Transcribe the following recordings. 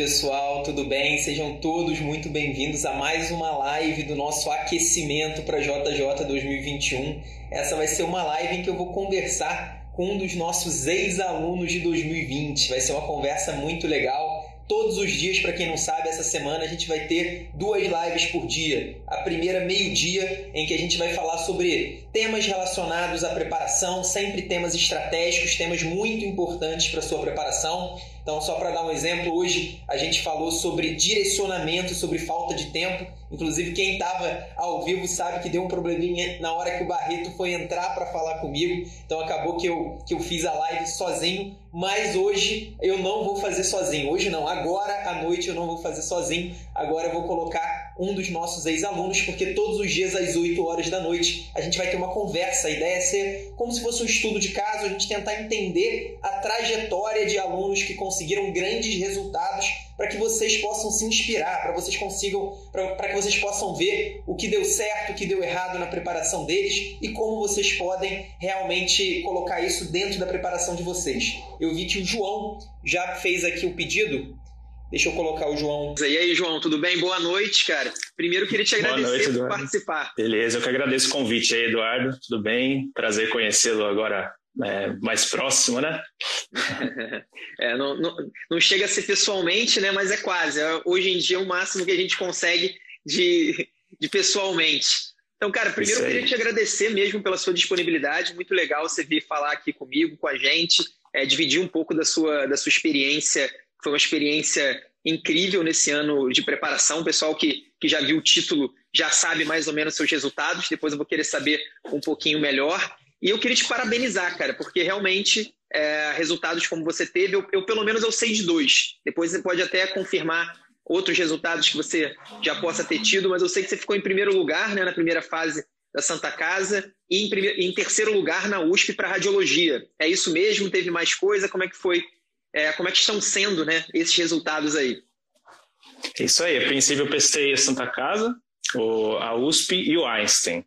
pessoal, tudo bem? Sejam todos muito bem-vindos a mais uma live do nosso aquecimento para JJ 2021. Essa vai ser uma live em que eu vou conversar com um dos nossos ex-alunos de 2020. Vai ser uma conversa muito legal todos os dias, para quem não sabe, essa semana a gente vai ter duas lives por dia. A primeira, meio-dia, em que a gente vai falar sobre temas relacionados à preparação, sempre temas estratégicos, temas muito importantes para sua preparação. Então, só para dar um exemplo, hoje a gente falou sobre direcionamento, sobre falta de tempo. Inclusive, quem estava ao vivo sabe que deu um probleminha na hora que o Barreto foi entrar para falar comigo. Então, acabou que eu, que eu fiz a live sozinho. Mas hoje eu não vou fazer sozinho. Hoje não, agora à noite eu não vou fazer sozinho. Agora eu vou colocar um dos nossos ex-alunos, porque todos os dias às 8 horas da noite a gente vai ter uma conversa. A ideia é ser como se fosse um estudo de caso, a gente tentar entender a trajetória de alunos que conseguiram grandes resultados para que vocês possam se inspirar, para vocês consigam, para que vocês possam ver o que deu certo, o que deu errado na preparação deles e como vocês podem realmente colocar isso dentro da preparação de vocês. Eu vi que o João já fez aqui o pedido. Deixa eu colocar o João. E aí, João, tudo bem? Boa noite, cara. Primeiro, queria te agradecer noite, por participar. Beleza, eu que agradeço o convite aí, Eduardo. Tudo bem? Prazer conhecê-lo agora é, mais próximo, né? é, não, não, não, chega a ser pessoalmente, né? Mas é quase. É, hoje em dia é o máximo que a gente consegue de, de pessoalmente. Então, cara, primeiro eu queria te agradecer mesmo pela sua disponibilidade. Muito legal você vir falar aqui comigo, com a gente, é, dividir um pouco da sua, da sua experiência. Foi uma experiência incrível nesse ano de preparação. O pessoal que, que já viu o título já sabe mais ou menos seus resultados. Depois eu vou querer saber um pouquinho melhor. E eu queria te parabenizar, cara, porque realmente é, resultados como você teve, eu, eu, pelo menos eu sei de dois. Depois você pode até confirmar outros resultados que você já possa ter tido, mas eu sei que você ficou em primeiro lugar né, na primeira fase da Santa Casa e em, primeiro, em terceiro lugar na USP para radiologia. É isso mesmo? Teve mais coisa? Como é que foi? É, como é que estão sendo né, esses resultados aí? É isso aí. A princípio eu prestei a Santa Casa, a USP e o Einstein.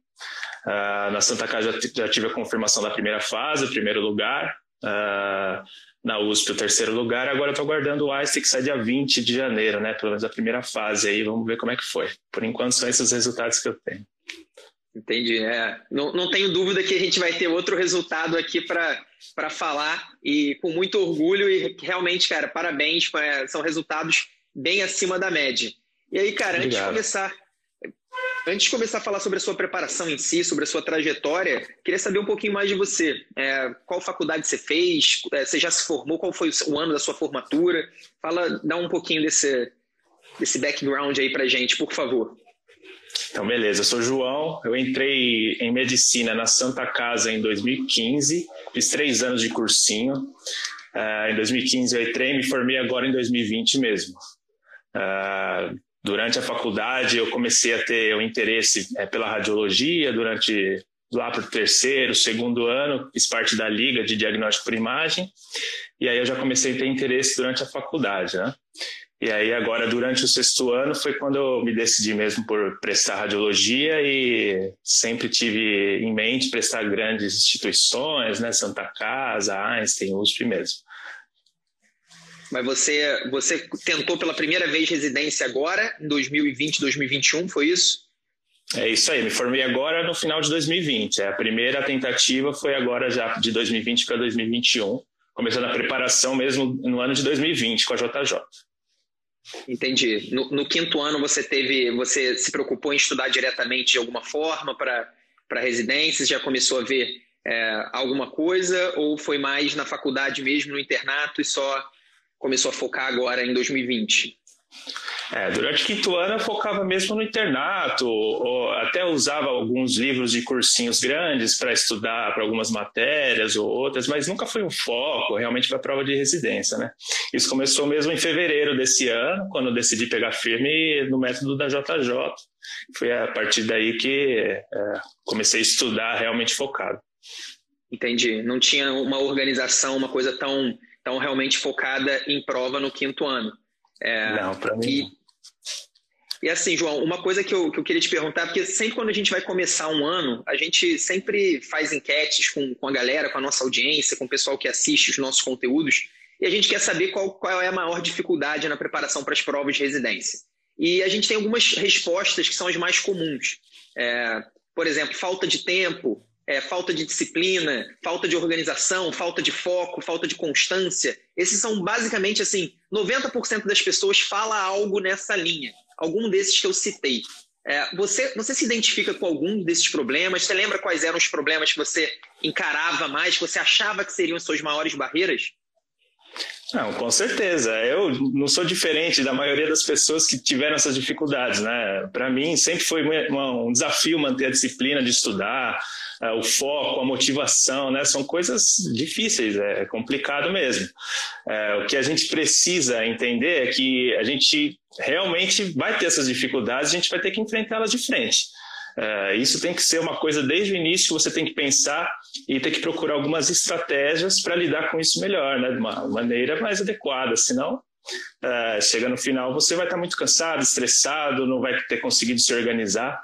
Uh, na Santa Casa já, tive a confirmação da primeira fase, o primeiro lugar. Uh, na USP, o terceiro lugar. Agora eu estou aguardando o Einstein que sai dia 20 de janeiro, né? Pelo menos a primeira fase aí. Vamos ver como é que foi. Por enquanto, são esses resultados que eu tenho. Entendi. É, não, não tenho dúvida que a gente vai ter outro resultado aqui para falar e com muito orgulho e realmente, cara, parabéns. São resultados bem acima da média. E aí, cara, Obrigado. antes de começar Antes de começar a falar sobre a sua preparação em si, sobre a sua trajetória, queria saber um pouquinho mais de você. É, qual faculdade você fez? É, você já se formou? Qual foi o ano da sua formatura? Fala, dá um pouquinho desse, desse background aí pra gente, por favor. Então, beleza. Eu sou João. Eu entrei em medicina na Santa Casa em 2015. Fiz três anos de cursinho. Uh, em 2015 eu entrei e me formei agora em 2020 mesmo. Uh, Durante a faculdade, eu comecei a ter o interesse é, pela radiologia, durante lá para o terceiro, segundo ano, fiz parte da Liga de Diagnóstico por Imagem, e aí eu já comecei a ter interesse durante a faculdade, né? E aí agora, durante o sexto ano, foi quando eu me decidi mesmo por prestar radiologia e sempre tive em mente prestar grandes instituições, né? Santa Casa, Einstein, USP mesmo. Mas você, você tentou pela primeira vez residência agora, em 2020, 2021, foi isso? É isso aí, me formei agora no final de 2020. É, a primeira tentativa foi agora já de 2020 para 2021, começando a preparação mesmo no ano de 2020 com a JJ. Entendi. No, no quinto ano você teve, você se preocupou em estudar diretamente de alguma forma para residências, já começou a ver é, alguma coisa ou foi mais na faculdade mesmo, no internato e só começou a focar agora em 2020? É, durante o quinto ano eu focava mesmo no internato, ou até usava alguns livros de cursinhos grandes para estudar para algumas matérias ou outras, mas nunca foi um foco realmente para a prova de residência, né? Isso começou mesmo em fevereiro desse ano, quando eu decidi pegar firme no método da JJ. Foi a partir daí que é, comecei a estudar realmente focado. Entendi. Não tinha uma organização, uma coisa tão então realmente focada em prova no quinto ano. É, não, para mim. E, e assim, João, uma coisa que eu, que eu queria te perguntar, porque sempre quando a gente vai começar um ano, a gente sempre faz enquetes com, com a galera, com a nossa audiência, com o pessoal que assiste os nossos conteúdos. e a gente quer saber qual, qual é a maior dificuldade na preparação para as provas de residência. E a gente tem algumas respostas que são as mais comuns. É, por exemplo, falta de tempo, é, falta de disciplina, falta de organização, falta de foco, falta de constância. Esses são basicamente assim, 90% das pessoas fala algo nessa linha. Algum desses que eu citei. É, você, você se identifica com algum desses problemas? Você lembra quais eram os problemas que você encarava mais, que você achava que seriam suas maiores barreiras? Não, com certeza. Eu não sou diferente da maioria das pessoas que tiveram essas dificuldades, né? Para mim sempre foi um desafio manter a disciplina de estudar, é, o foco, a motivação, né? São coisas difíceis, é complicado mesmo. É, o que a gente precisa entender é que a gente realmente vai ter essas dificuldades, a gente vai ter que enfrentá-las de frente. É, isso tem que ser uma coisa desde o início, você tem que pensar e ter que procurar algumas estratégias para lidar com isso melhor, né? de uma maneira mais adequada, senão é, chega no final você vai estar muito cansado, estressado, não vai ter conseguido se organizar.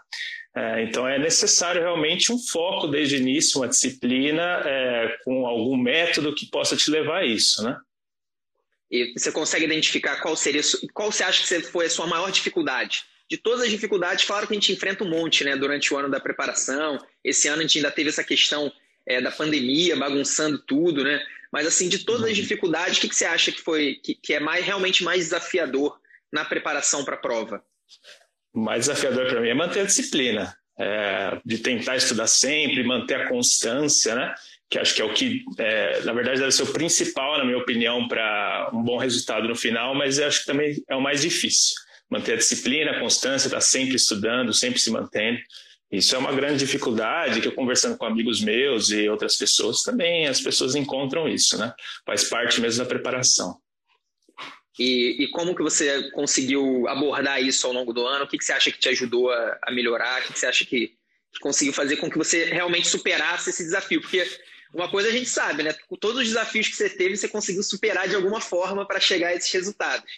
É, então é necessário realmente um foco desde o início, uma disciplina é, com algum método que possa te levar a isso, né? E você consegue identificar qual seria, qual você acha que foi a sua maior dificuldade? De todas as dificuldades, claro que a gente enfrenta um monte, né? Durante o ano da preparação. Esse ano a gente ainda teve essa questão é, da pandemia bagunçando tudo, né? Mas assim, de todas as uhum. dificuldades, o que, que você acha que foi que, que é mais realmente mais desafiador na preparação para a prova? O mais desafiador para mim é manter a disciplina, é, de tentar estudar sempre, manter a constância, né? que acho que é o que, é, na verdade, deve ser o principal, na minha opinião, para um bom resultado no final, mas acho que também é o mais difícil. Manter a disciplina, a constância, estar tá sempre estudando, sempre se mantendo. Isso é uma grande dificuldade que eu conversando com amigos meus e outras pessoas também, as pessoas encontram isso, né? Faz parte mesmo da preparação. E, e, como que você conseguiu abordar isso ao longo do ano? O que, que você acha que te ajudou a, a melhorar? O que, que você acha que, que, conseguiu fazer com que você realmente superasse esse desafio? Porque uma coisa a gente sabe, né? Todos os desafios que você teve, você conseguiu superar de alguma forma para chegar a esses resultados.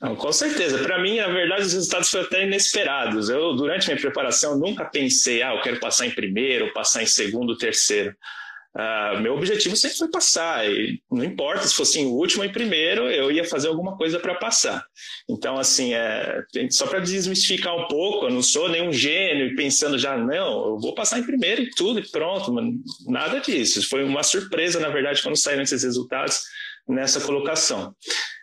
Não, com certeza. Para mim, na verdade, os resultados foram até inesperados. Eu, durante minha preparação, nunca pensei, ah, eu quero passar em primeiro, passar em segundo, terceiro. Uh, meu objetivo sempre foi passar, e não importa se fosse em último ou em primeiro, eu ia fazer alguma coisa para passar. Então, assim, é, só para desmistificar um pouco, eu não sou nenhum gênio e pensando já, não, eu vou passar em primeiro e tudo, e pronto, nada disso. Foi uma surpresa, na verdade, quando saíram esses resultados nessa colocação.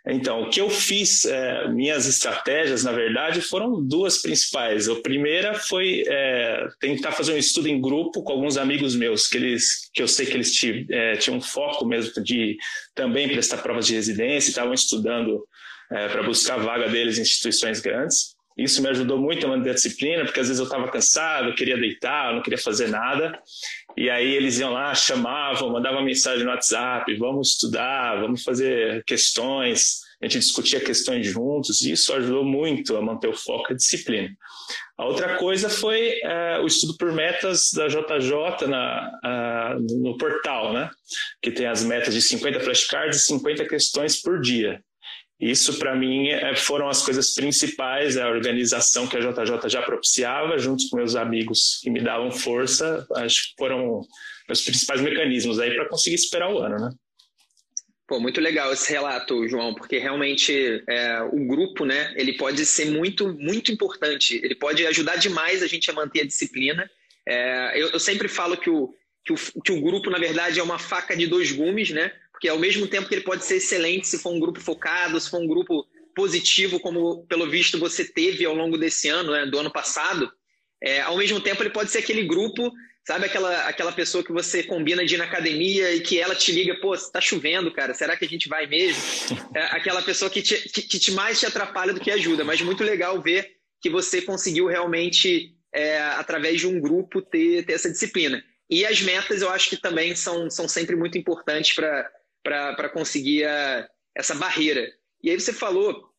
Então, o que eu fiz, é, minhas estratégias, na verdade, foram duas principais. A primeira foi é, tentar fazer um estudo em grupo com alguns amigos meus, que, eles, que eu sei que eles é, tinham foco mesmo de também prestar provas de residência, estavam estudando é, para buscar vaga deles em instituições grandes. Isso me ajudou muito a manter a disciplina, porque às vezes eu estava cansado, eu queria deitar, eu não queria fazer nada. E aí eles iam lá, chamavam, mandavam mensagem no WhatsApp, vamos estudar, vamos fazer questões. A gente discutia questões juntos e isso ajudou muito a manter o foco e a disciplina. A outra coisa foi é, o estudo por metas da JJ na, no portal, né? que tem as metas de 50 flashcards e 50 questões por dia. Isso, para mim, é, foram as coisas principais, a organização que a JJ já propiciava, junto com meus amigos que me davam força, acho que foram os principais mecanismos aí para conseguir esperar o ano, né? Pô, muito legal esse relato, João, porque realmente é, o grupo, né, ele pode ser muito, muito importante. Ele pode ajudar demais a gente a manter a disciplina. É, eu, eu, sempre falo que o, que o, que o grupo, na verdade, é uma faca de dois gumes, né? Porque ao mesmo tempo que ele pode ser excelente se for um grupo focado, se for um grupo positivo, como pelo visto você teve ao longo desse ano, né, do ano passado, é, ao mesmo tempo ele pode ser aquele grupo, sabe aquela, aquela pessoa que você combina de ir na academia e que ela te liga, pô, está chovendo, cara, será que a gente vai mesmo? É aquela pessoa que, te, que, que te mais te atrapalha do que ajuda, mas muito legal ver que você conseguiu realmente, é, através de um grupo, ter, ter essa disciplina. E as metas eu acho que também são, são sempre muito importantes para para conseguir a, essa barreira. E aí você falou,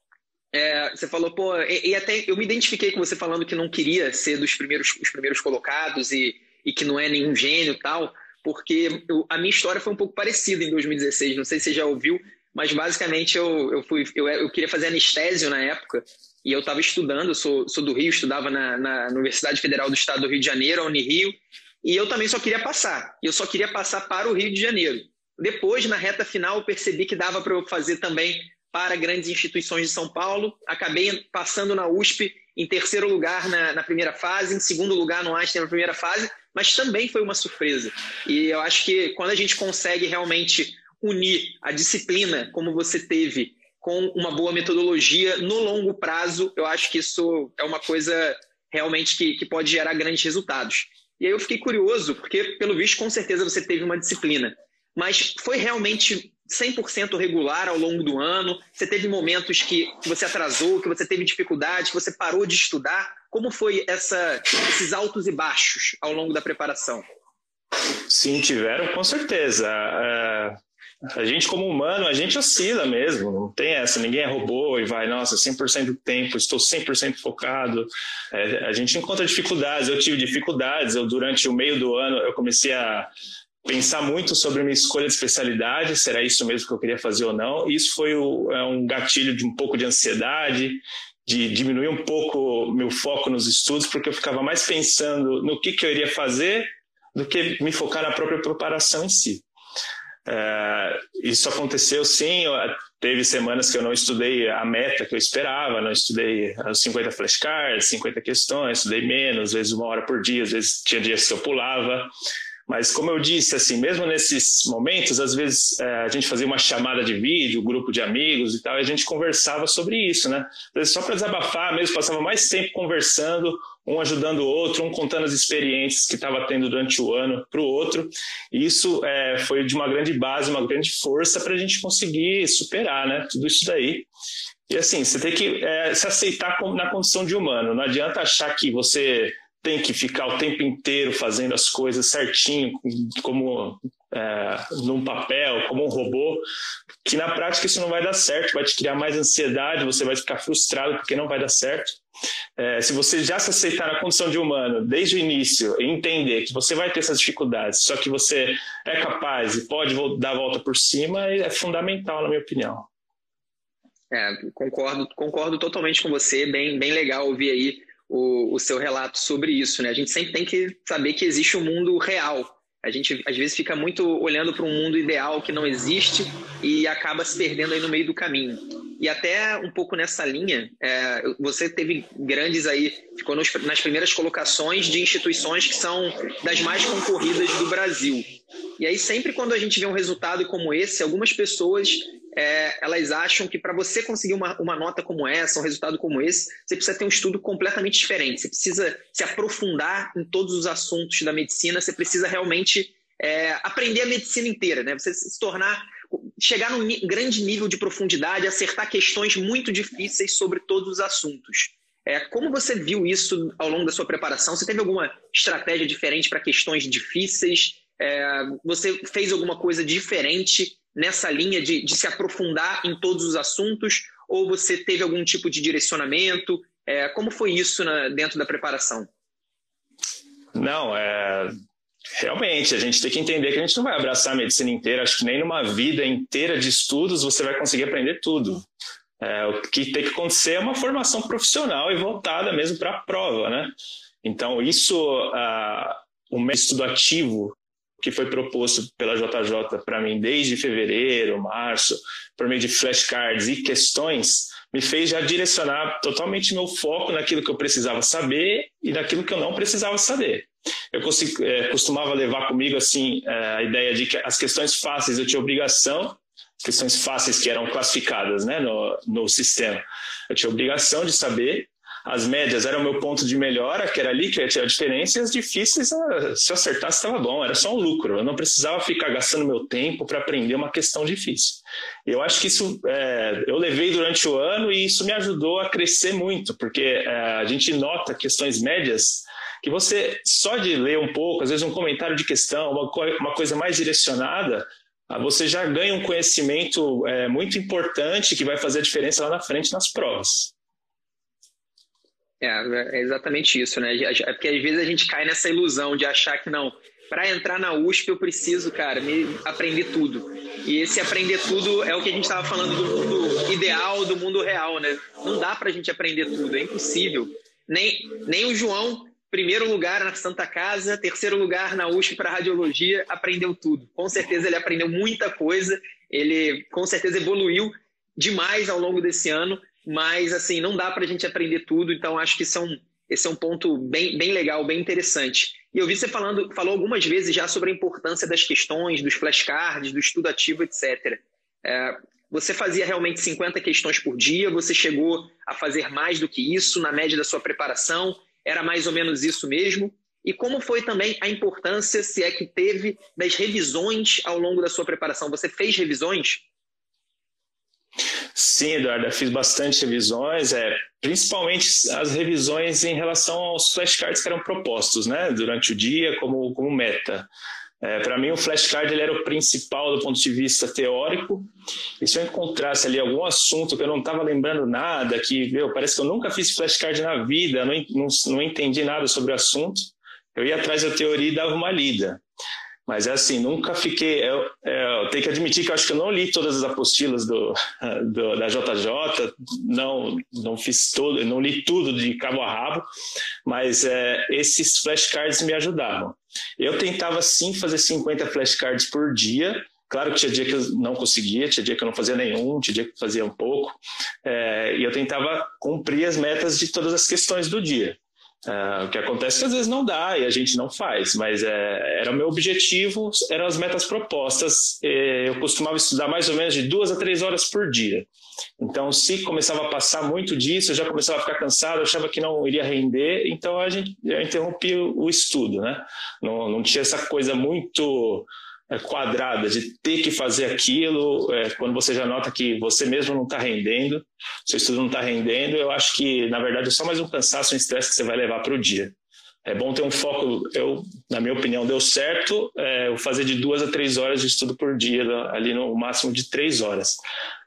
é, você falou, pô, e, e, até eu me identifiquei com você falando que não queria ser dos primeiros, os primeiros colocados e, e que não é nenhum gênio tal, porque eu, a minha história foi um pouco parecida em 2016, não sei se você já ouviu, mas basicamente eu, eu, fui, eu, eu queria fazer anestésio na época e eu estava estudando, eu sou, sou do Rio, estudava na, na Universidade Federal do Estado do Rio de Janeiro, a Unirio, e eu também só queria passar, e eu só queria passar para o Rio de Janeiro. Depois, na reta final, percebi que dava para eu fazer também para grandes instituições de São Paulo. Acabei passando na USP em terceiro lugar na, na primeira fase, em segundo lugar no Einstein na primeira fase, mas também foi uma surpresa. E eu acho que quando a gente consegue realmente unir a disciplina, como você teve, com uma boa metodologia no longo prazo, eu acho que isso é uma coisa realmente que, que pode gerar grandes resultados. E aí eu fiquei curioso, porque pelo visto com certeza você teve uma disciplina, mas foi realmente 100% regular ao longo do ano? Você teve momentos que, você atrasou, que você teve dificuldade, que você parou de estudar? Como foi essa, esses altos e baixos ao longo da preparação? Sim, tiveram, com certeza. É, a gente, como humano, a gente oscila mesmo, não tem essa, ninguém é robô e vai, nossa, 100% do tempo, estou 100% focado. É, a gente encontra dificuldades, eu tive dificuldades, eu durante o meio do ano eu comecei a pensar muito sobre minha escolha de especialidade, será isso mesmo que eu queria fazer ou não. Isso foi o, é um gatilho de um pouco de ansiedade, de diminuir um pouco meu foco nos estudos, porque eu ficava mais pensando no que, que eu iria fazer do que me focar na própria preparação em si. É, isso aconteceu sim, teve semanas que eu não estudei a meta que eu esperava, não estudei as 50 flashcards, 50 questões, estudei menos, às vezes uma hora por dia, às vezes tinha dias que eu pulava. Mas como eu disse, assim, mesmo nesses momentos, às vezes é, a gente fazia uma chamada de vídeo, grupo de amigos e tal, e a gente conversava sobre isso, né? Às vezes só para desabafar mesmo, passava mais tempo conversando, um ajudando o outro, um contando as experiências que estava tendo durante o ano para o outro. E isso é, foi de uma grande base, uma grande força para a gente conseguir superar, né? Tudo isso daí. E assim, você tem que é, se aceitar na condição de humano. Não adianta achar que você tem que ficar o tempo inteiro fazendo as coisas certinho, como é, num papel, como um robô, que na prática isso não vai dar certo, vai te criar mais ansiedade, você vai ficar frustrado porque não vai dar certo. É, se você já se aceitar na condição de humano desde o início e entender que você vai ter essas dificuldades, só que você é capaz e pode dar a volta por cima, é fundamental, na minha opinião. É, concordo, concordo totalmente com você, bem, bem legal ouvir aí o, o seu relato sobre isso. Né? A gente sempre tem que saber que existe um mundo real. A gente às vezes fica muito olhando para um mundo ideal que não existe e acaba se perdendo aí no meio do caminho. E até um pouco nessa linha, é, você teve grandes aí, ficou nos, nas primeiras colocações de instituições que são das mais concorridas do Brasil. E aí sempre quando a gente vê um resultado como esse, algumas pessoas é, elas acham que para você conseguir uma, uma nota como essa, um resultado como esse, você precisa ter um estudo completamente diferente. Você precisa se aprofundar em todos os assuntos da medicina, você precisa realmente é, aprender a medicina inteira, né? Você se tornar, chegar num grande nível de profundidade, acertar questões muito difíceis sobre todos os assuntos. É, como você viu isso ao longo da sua preparação? Você teve alguma estratégia diferente para questões difíceis? É, você fez alguma coisa diferente nessa linha de, de, se aprofundar em todos os assuntos? Ou você teve algum tipo de direcionamento? É, como foi isso na, dentro da preparação? Não, é, realmente, a gente tem que entender que a gente não vai abraçar a medicina inteira. Acho que nem numa vida inteira de estudos você vai conseguir aprender tudo. É, o que tem que acontecer é uma formação profissional e voltada mesmo para a prova, né? Então, isso, uh, o método ativo que foi proposto pela JJ para mim desde fevereiro, março, por meio de flashcards e questões, me fez já direcionar totalmente meu foco naquilo que eu precisava saber e naquilo que eu não precisava saber. Eu consigo, é, costumava levar comigo assim é, a ideia de que as questões fáceis eu tinha obrigação, questões fáceis que eram classificadas né, no, no sistema, eu tinha obrigação de saber as médias eram o meu ponto de melhora, que era ali que eu tirar a diferença, e as difíceis, ah, se eu acertasse, estava bom, era só um lucro. Eu não precisava ficar gastando meu tempo para aprender uma questão difícil. Eu acho que isso é, eu levei durante o ano e isso me ajudou a crescer muito, porque é, a gente nota questões médias que você, só de ler um pouco, às vezes um comentário de questão, uma, uma coisa mais direcionada, ah, você já ganha um conhecimento é, muito importante que vai fazer a diferença lá na frente nas provas. É, é exatamente isso, né? É porque às vezes a gente cai nessa ilusão de achar que não, para entrar na USP eu preciso, cara, me aprender tudo. E esse aprender tudo é o que a gente estava falando do mundo ideal, do mundo real, né? Não dá para a gente aprender tudo, é impossível. Nem, nem o João primeiro lugar na Santa Casa, terceiro lugar na USP para radiologia, aprendeu tudo. Com certeza ele aprendeu muita coisa, ele com certeza evoluiu demais ao longo desse ano, mas assim, não dá para a gente aprender tudo, então acho que isso é esse é um ponto bem, bem legal, bem interessante. E eu vi você falando, falou algumas vezes já sobre a importância das questões, dos flashcards, do estudo ativo, etc. É, você fazia realmente 50 questões por dia? Você chegou a fazer mais do que isso na média da sua preparação? Era mais ou menos isso mesmo? E como foi também a importância, se é que teve, das revisões ao longo da sua preparação? Você fez revisões? Sim, Eduardo, eu fiz bastante revisões, é, principalmente as revisões em relação aos flashcards que eram propostos né, durante o dia como, como meta. É, para mim, o flashcard ele era o principal do ponto de vista teórico. E se eu encontrasse ali algum assunto que eu não estava lembrando nada, que meu, parece que eu nunca fiz flashcard na vida, não, não, não entendi nada sobre o assunto, eu ia atrás da teoria e dava uma lida. Mas é assim, nunca fiquei. Eu, eu, tenho que admitir que eu acho que eu não li todas as apostilas do, do, da JJ, não, não fiz todo, não li tudo de cabo a rabo, mas é, esses flashcards me ajudavam. Eu tentava sim fazer 50 flashcards por dia. Claro que tinha dia que eu não conseguia, tinha dia que eu não fazia nenhum, tinha dia que eu fazia um pouco. É, e eu tentava cumprir as metas de todas as questões do dia. Uh, o que acontece é que às vezes não dá e a gente não faz, mas é, era o meu objetivo, eram as metas propostas. eu costumava estudar mais ou menos de duas a três horas por dia. Então, se começava a passar muito disso, eu já começava a ficar cansado, achava que não iria render, então a gente, eu interrompi o, estudo, né? Não, não tinha essa coisa muito quadrada de ter que fazer aquilo, é, quando você já nota que você mesmo não está rendendo, seu estudo não está rendendo, eu acho que, na verdade, é só mais um cansaço, um estresse que você vai levar para o dia. É bom ter um foco, eu, na minha opinião, deu certo é, eu fazer de duas a três horas de estudo por dia, ali no máximo de três horas.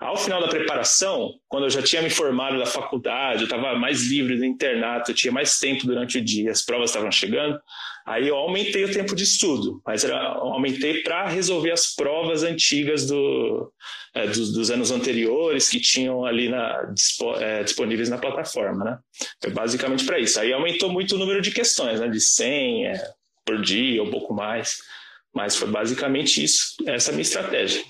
Ao final da preparação, quando eu já tinha me formado da faculdade, eu estava mais livre do internato, eu tinha mais tempo durante o dia, as provas estavam chegando, Aí eu aumentei o tempo de estudo, mas era, aumentei para resolver as provas antigas do, é, dos, dos, anos anteriores que tinham ali na, é, disponíveis na plataforma, né? Foi basicamente para isso. Aí aumentou muito o número de questões, né? De 100 é, por dia um pouco mais, mas foi basicamente isso, essa é minha estratégia.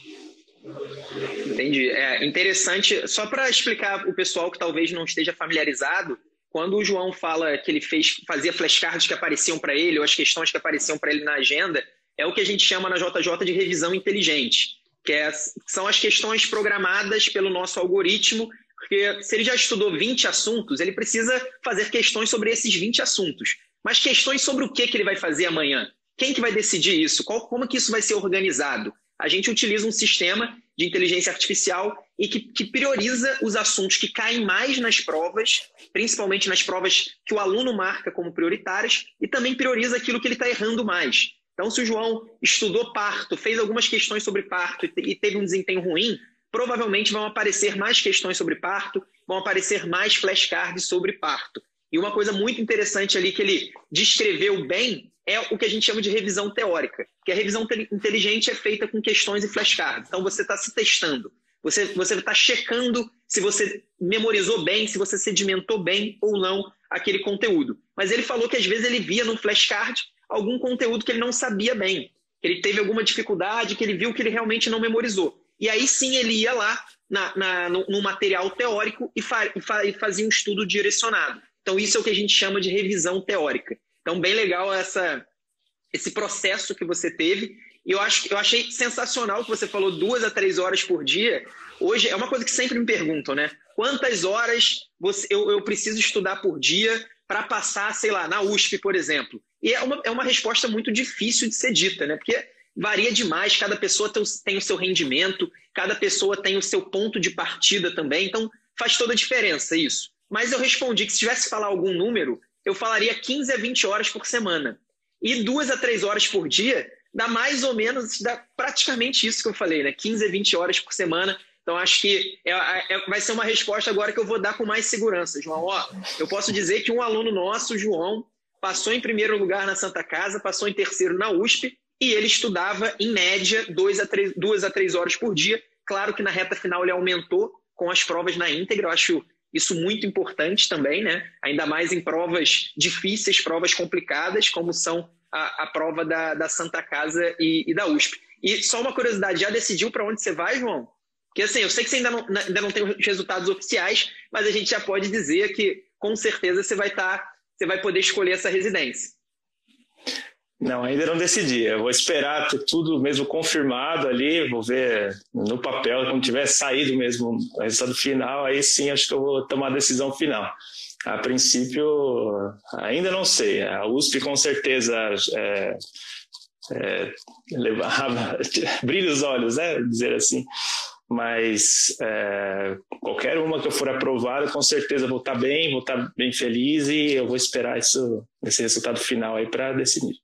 Entendi. É interessante, só para explicar o pessoal que talvez não esteja familiarizado, quando o João fala que ele fez, fazia flashcards que apareciam para ele, ou as questões que apareciam para ele na agenda, é o que a gente chama na JJ de revisão inteligente, que é, são as questões programadas pelo nosso algoritmo, porque se ele já estudou 20 assuntos, ele precisa fazer questões sobre esses 20 assuntos. Mas questões sobre o que, que ele vai fazer amanhã? Quem que vai decidir isso? Qual, como que isso vai ser organizado? A gente utiliza um sistema de inteligência artificial e que, que, prioriza os assuntos que caem mais nas provas, principalmente nas provas que o aluno marca como prioritárias, e também prioriza aquilo que ele está errando mais. Então, se o João estudou parto, fez algumas questões sobre parto e teve um desempenho ruim, provavelmente vão aparecer mais questões sobre parto, vão aparecer mais flashcards sobre parto. E uma coisa muito interessante ali que ele descreveu bem é o que a gente chama de revisão teórica, que a revisão inteligente é feita com questões e flashcards. Então você está se testando, você está checando se você memorizou bem, se você sedimentou bem ou não aquele conteúdo. Mas ele falou que às vezes ele via no flashcard algum conteúdo que ele não sabia bem, que ele teve alguma dificuldade, que ele viu que ele realmente não memorizou. E aí sim ele ia lá na, na no, no, material teórico e, fa, e, fa, e fazia um estudo direcionado. Então isso é o que a gente chama de revisão teórica. Então, bem legal essa, esse processo que você teve. E eu, acho, eu achei sensacional que você falou duas a três horas por dia. Hoje é uma coisa que sempre me perguntam, né? Quantas horas você, eu, eu preciso estudar por dia para passar, sei lá, na USP, por exemplo? E é uma, é uma resposta muito difícil de ser dita, né? Porque varia demais, cada pessoa tem, tem o seu rendimento, cada pessoa tem o seu ponto de partida também, então faz toda a diferença isso. Mas eu respondi que se tivesse que falar algum número, eu falaria 15 a 20 horas por semana. E duas a três horas por dia dá mais ou menos, dá praticamente isso que eu falei, né? 15 a 20 horas por semana. Então, acho que é, é, vai ser uma resposta agora que eu vou dar com mais segurança, João. Ó, eu posso dizer que um aluno nosso, João, passou em primeiro lugar na Santa Casa, passou em terceiro na USP, e ele estudava, em média, duas a três, duas a três horas por dia. Claro que na reta final ele aumentou com as provas na íntegra. Eu acho isso muito importante também, né? Ainda mais em provas difíceis, provas complicadas, como são a, a prova da, da Santa Casa e, e, da USP. E só uma curiosidade, já decidiu para onde você vai, João? Porque assim, eu sei que você ainda não, ainda não tem os resultados oficiais, mas a gente já pode dizer que com certeza você vai estar, tá, você vai poder escolher essa residência. Não, ainda não decidi. Eu vou esperar ter tudo mesmo confirmado ali, vou ver no papel, quando tiver saído mesmo o resultado final, aí sim acho que eu vou tomar a decisão final. A princípio, ainda não sei. A USP com certeza é, é, levava, brilha os olhos, né? Dizer assim. Mas é, qualquer uma que eu for aprovada, com certeza vou estar bem, vou estar bem feliz e eu vou esperar isso, esse resultado final aí para decidir.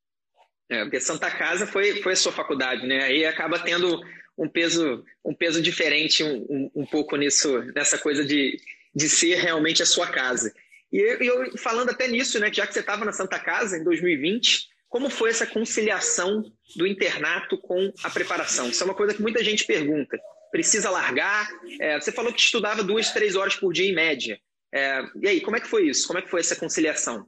É, porque Santa Casa foi, foi a sua faculdade, né? Aí acaba tendo um peso, um peso diferente um, um, um pouco nisso, nessa coisa de, de ser realmente a sua casa. E eu, eu falando até nisso, né? Já que você estava na Santa Casa em 2020, como foi essa conciliação do internato com a preparação? Isso é uma coisa que muita gente pergunta. Precisa largar? É, você falou que estudava duas, três horas por dia em média. É, e aí, como é que foi isso? Como é que foi essa conciliação?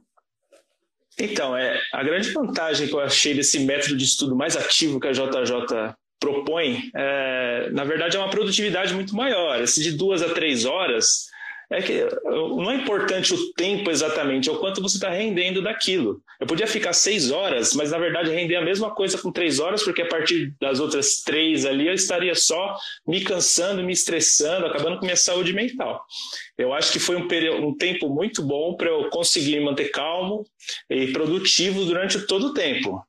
Então, é, a grande vantagem que eu achei desse método de estudo mais ativo que a JJ propõe, é, na verdade, é uma produtividade muito maior. Esse de duas a três horas, é que não é importante o tempo exatamente, é o quanto você está rendendo daquilo. Eu podia ficar seis horas, mas na verdade render a mesma coisa com três horas, porque a partir das outras três ali eu estaria só me cansando, me estressando, acabando com minha saúde mental. Eu acho que foi um, período, um tempo muito bom para eu conseguir me manter calmo e produtivo durante todo o tempo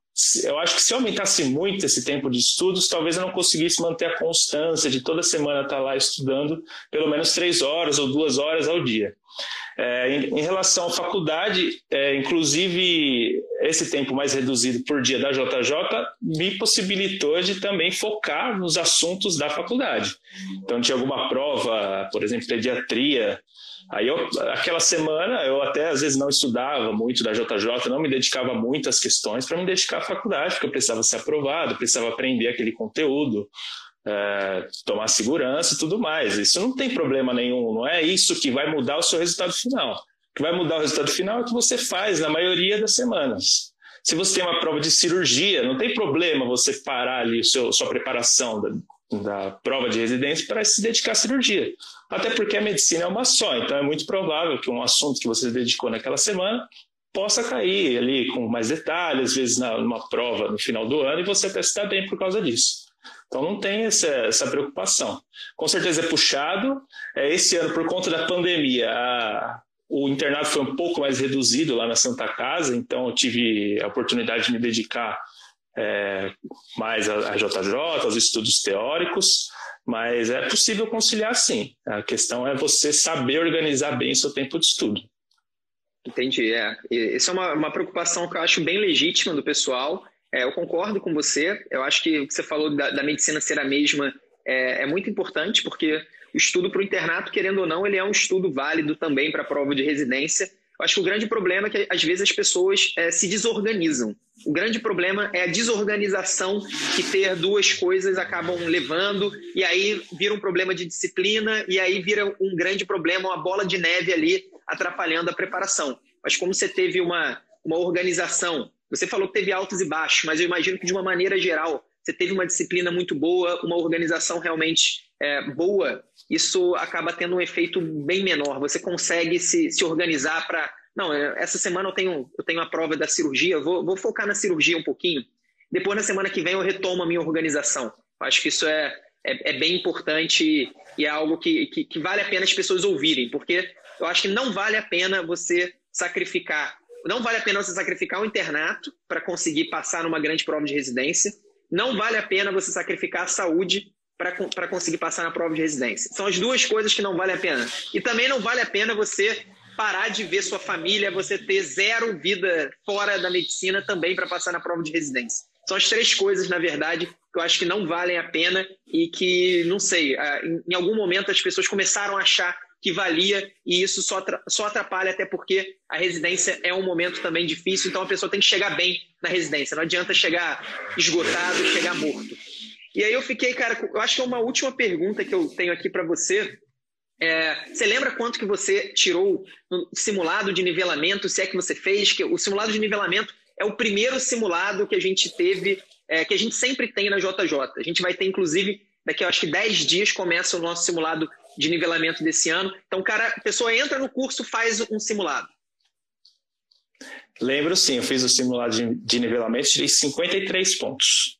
eu acho que se aumentasse muito esse tempo de estudos, talvez eu não conseguisse manter a constância de toda semana estar lá estudando pelo menos três horas ou duas horas ao dia. É, em, em, relação à faculdade, é, inclusive esse tempo mais reduzido por dia da JJ me possibilitou de também focar nos assuntos da faculdade. Então tinha alguma prova, por exemplo, pediatria, Aí eu, aquela semana eu até às vezes não estudava muito da JJ, não me dedicava muito às questões para me dedicar à faculdade, porque eu precisava ser aprovado, precisava aprender aquele conteúdo, é, tomar segurança e tudo mais. Isso não tem problema nenhum, não é isso que vai mudar o seu resultado final. O que vai mudar o resultado final é o que você faz na maioria das semanas. Se você tem uma prova de cirurgia, não tem problema você parar ali seu, sua preparação da, da prova de residência para se dedicar à cirurgia. Até porque a medicina é uma só, então é muito provável que um assunto que você dedicou naquela semana possa cair ali com mais detalhes, às vezes numa prova no final do ano, e você até se dá bem por causa disso. Então não tem essa, essa preocupação. Com certeza é puxado. É, esse ano, por conta da pandemia, a, o internato foi um pouco mais reduzido lá na Santa Casa, então eu tive a oportunidade de me dedicar é, mais à JJ, aos estudos teóricos. Mas é possível conciliar sim. A questão é você saber organizar bem o seu tempo de estudo. Entendi. É. Essa é uma, uma preocupação que eu acho bem legítima do pessoal. É, eu concordo com você. Eu acho que o que você falou da, da medicina ser a mesma é, é muito importante, porque o estudo para o internato, querendo ou não, ele é um estudo válido também para a prova de residência. Eu acho que o grande problema é que, às vezes, as pessoas é, se desorganizam. O grande problema é a desorganização que ter duas coisas acabam levando, e aí vira um problema de disciplina, e aí vira um grande problema, uma bola de neve ali atrapalhando a preparação. Mas como você teve uma, uma organização, você falou que teve altos e baixos, mas eu imagino que de uma maneira geral você teve uma disciplina muito boa, uma organização realmente é, boa, isso acaba tendo um efeito bem menor. Você consegue se, se organizar para. Não, é, essa semana eu tenho, eu tenho a prova da cirurgia, vou, vou focar na cirurgia um pouquinho. Depois, na semana que vem, eu retomo a minha organização. Acho que isso é, é, é bem importante e é algo que, que, que vale a pena as pessoas ouvirem, porque eu acho que não vale a pena você sacrificar. Não vale a pena você sacrificar o internato para conseguir passar numa grande prova de residência não vale a pena você sacrificar a saúde para conseguir passar na prova de residência. São as duas coisas que não vale a pena. E também não vale a pena você parar de ver sua família, você ter zero vida fora da medicina também para passar na prova de residência. São as três coisas, na verdade, que eu acho que não valem a pena e que, não sei, ah, em algum momento as pessoas começaram a achar que valia e isso só, só atrapalha, até porque a residência é um momento também difícil, então a pessoa tem que chegar bem na residência, não adianta chegar esgotado, chegar morto. E aí eu fiquei, cara, eu acho que é uma última pergunta que eu tenho aqui para você É, você lembra quanto que você tirou no simulado de nivelamento, se é que você fez? Que o simulado de nivelamento é o primeiro simulado que a gente teve, é, que a gente sempre tem na JJ. A gente vai ter, inclusive, daqui a acho que 10 dias começa o nosso simulado de nivelamento desse ano. Então, cara, a pessoa entra no curso, faz um simulado. Lembro sim, eu fiz o simulado de, de nivelamento, tirei 53 pontos.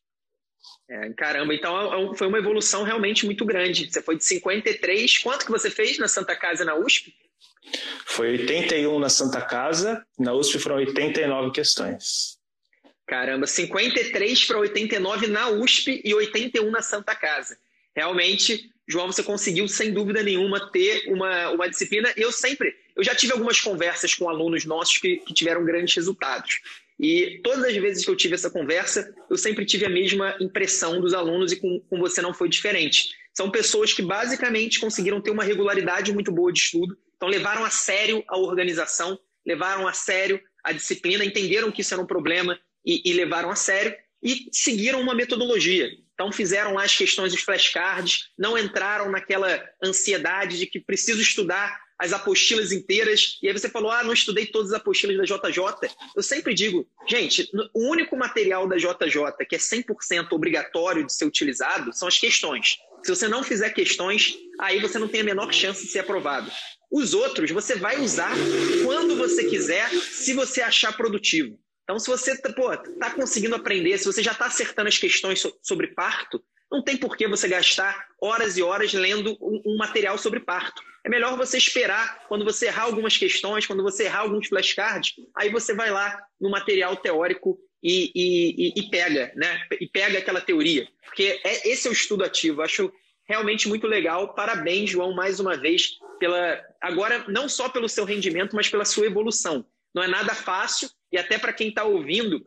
É, caramba, então é foi uma evolução realmente muito grande. Você foi de 53. Quanto que você fez na Santa Casa na USP? Foi 81 na Santa Casa, na USP foram 89 questões. Caramba, 53 para 89 na USP e 81 na Santa Casa. Realmente, João, você conseguiu sem dúvida nenhuma ter uma, uma disciplina. Eu sempre, eu já tive algumas conversas com alunos nossos que, que tiveram grandes resultados. E todas as vezes que eu tive essa conversa, eu sempre tive a mesma impressão dos alunos e com, com você não foi diferente. São pessoas que basicamente conseguiram ter uma regularidade muito boa de estudo, então levaram a sério a organização, levaram a sério a disciplina, entenderam que isso era um problema e, e levaram a sério e seguiram uma metodologia. Então fizeram lá as questões dos flashcards, não entraram naquela ansiedade de que preciso estudar as apostilas inteiras, e aí você falou, ah, não estudei todas as apostilas da JJ. Eu sempre digo, gente, o único material da JJ que é 100% obrigatório de ser utilizado são as questões. Se você não fizer questões, aí você não tem a menor chance de ser aprovado. Os outros você vai usar quando você quiser, se você achar produtivo. Então, se você está conseguindo aprender, se você já está acertando as questões sobre parto, não tem por que você gastar horas e horas lendo um, um material sobre parto. É melhor você esperar quando você errar algumas questões, quando você errar alguns flashcards, aí você vai lá no material teórico e, e, e, pega, né? E pega aquela teoria. Porque é, esse é o estudo ativo. Acho realmente muito legal. Parabéns, João, mais uma vez, pela agora não só pelo seu rendimento, mas pela sua evolução. Não é nada fácil, e até para quem está ouvindo,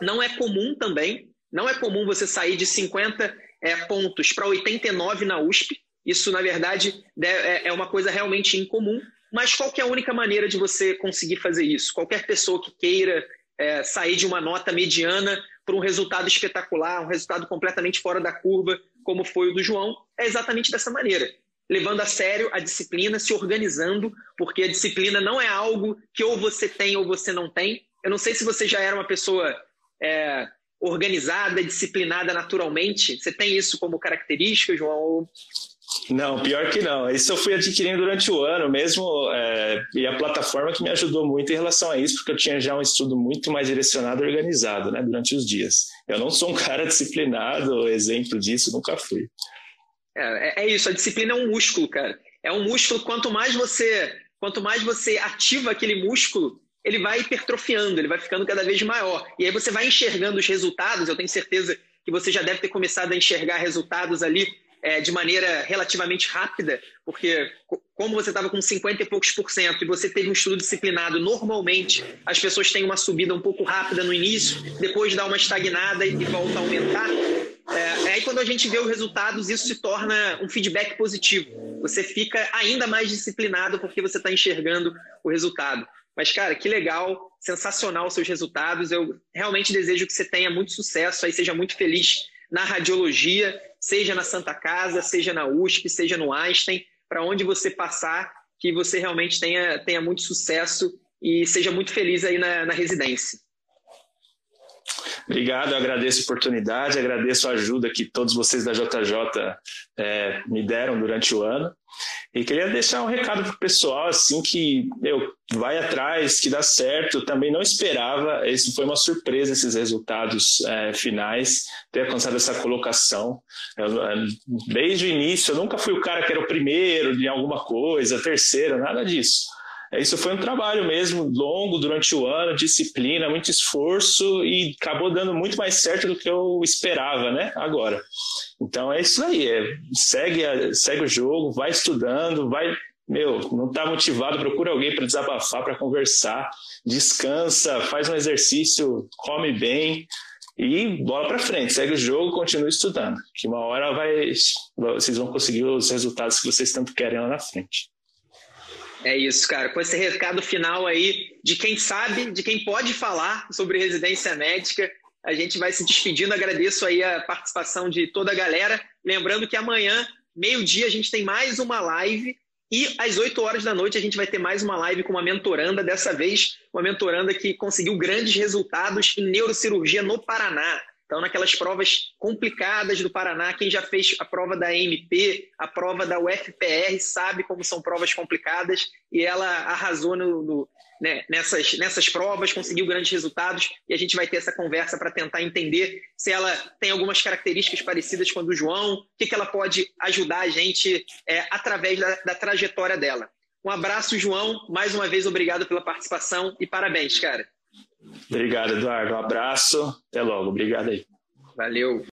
não é comum também. Não é comum você sair de 50 é, pontos para 89 na USP. Isso, na verdade, é, é uma coisa realmente incomum. Mas qual é a única maneira de você conseguir fazer isso? Qualquer pessoa que queira é, sair de uma nota mediana para um resultado espetacular, um resultado completamente fora da curva, como foi o do João, é exatamente dessa maneira. Levando a sério a disciplina, se organizando, porque a disciplina não é algo que ou você tem ou você não tem. Eu não sei se você já era uma pessoa é, organizada, disciplinada naturalmente. Você tem isso como característica, João? Não, pior que não. Isso eu fui adquirindo durante o ano mesmo, é, e a plataforma que me ajudou muito em relação a isso, porque eu tinha já um estudo muito mais direcionado e organizado né, durante os dias. Eu não sou um cara disciplinado, exemplo disso, nunca fui. É, é, isso, a disciplina é um músculo, cara. É um músculo, quanto mais você, quanto mais você ativa aquele músculo, ele vai hipertrofiando, ele vai ficando cada vez maior. E aí você vai enxergando os resultados, eu tenho certeza que você já deve ter começado a enxergar resultados ali é, de maneira relativamente rápida, porque como você estava com 50 e poucos por cento e você teve um estudo disciplinado, normalmente as pessoas têm uma subida um pouco rápida no início, depois dá uma estagnada e volta a aumentar. É, aí quando a gente vê os resultados, isso se torna um feedback positivo. Você fica ainda mais disciplinado porque você está enxergando o resultado. Mas, cara, que legal, sensacional os seus resultados. Eu realmente desejo que você tenha muito sucesso aí, seja muito feliz na radiologia, seja na Santa Casa, seja na USP, seja no Einstein, para onde você passar, que você realmente tenha, tenha muito sucesso e seja muito feliz aí na, na residência. Obrigado, agradeço a oportunidade, agradeço a ajuda que todos vocês da JJ é, me deram durante o ano. E queria deixar um recado para o pessoal, assim, que, meu, vai atrás, que dá certo. Eu também não esperava, isso foi uma surpresa, esses resultados é, finais, ter alcançado essa colocação. Eu, é, desde o início, eu nunca fui o cara que era o primeiro de alguma coisa, terceiro, nada disso. É, isso foi um trabalho mesmo longo durante o ano, disciplina, muito esforço e acabou dando muito mais certo do que eu esperava, né? Agora. Então é isso aí, é, segue, segue o jogo, vai estudando, vai meu, não está motivado, procura alguém para desabafar, para conversar, descansa, faz um exercício, come bem e bola para frente, segue o jogo, continue estudando, que uma hora vai, vocês vão conseguir os resultados que vocês tanto querem lá na frente. É isso, cara. Com esse recado final aí de quem sabe, de quem pode falar sobre residência médica, a gente vai se despedindo. Agradeço aí a participação de toda a galera. Lembrando que amanhã, meio-dia, a gente tem mais uma live E às 8 horas da noite a gente vai ter mais uma live com uma mentoranda, dessa vez uma mentoranda que conseguiu grandes resultados em neurocirurgia no Paraná. Então, naquelas provas complicadas do Paraná, quem já fez a prova da MP, a prova da UFPR, sabe como são provas complicadas e ela arrasou no, no, né, nessas, nessas provas, conseguiu grandes resultados e a gente vai ter essa conversa para tentar entender se ela tem algumas características parecidas com a do João, o que, que ela pode ajudar a gente é, através da, da trajetória dela. Um abraço, João. Mais uma vez, obrigado pela participação e parabéns, cara. Obrigado, Eduardo. Um abraço. Até logo. Obrigado aí. Valeu.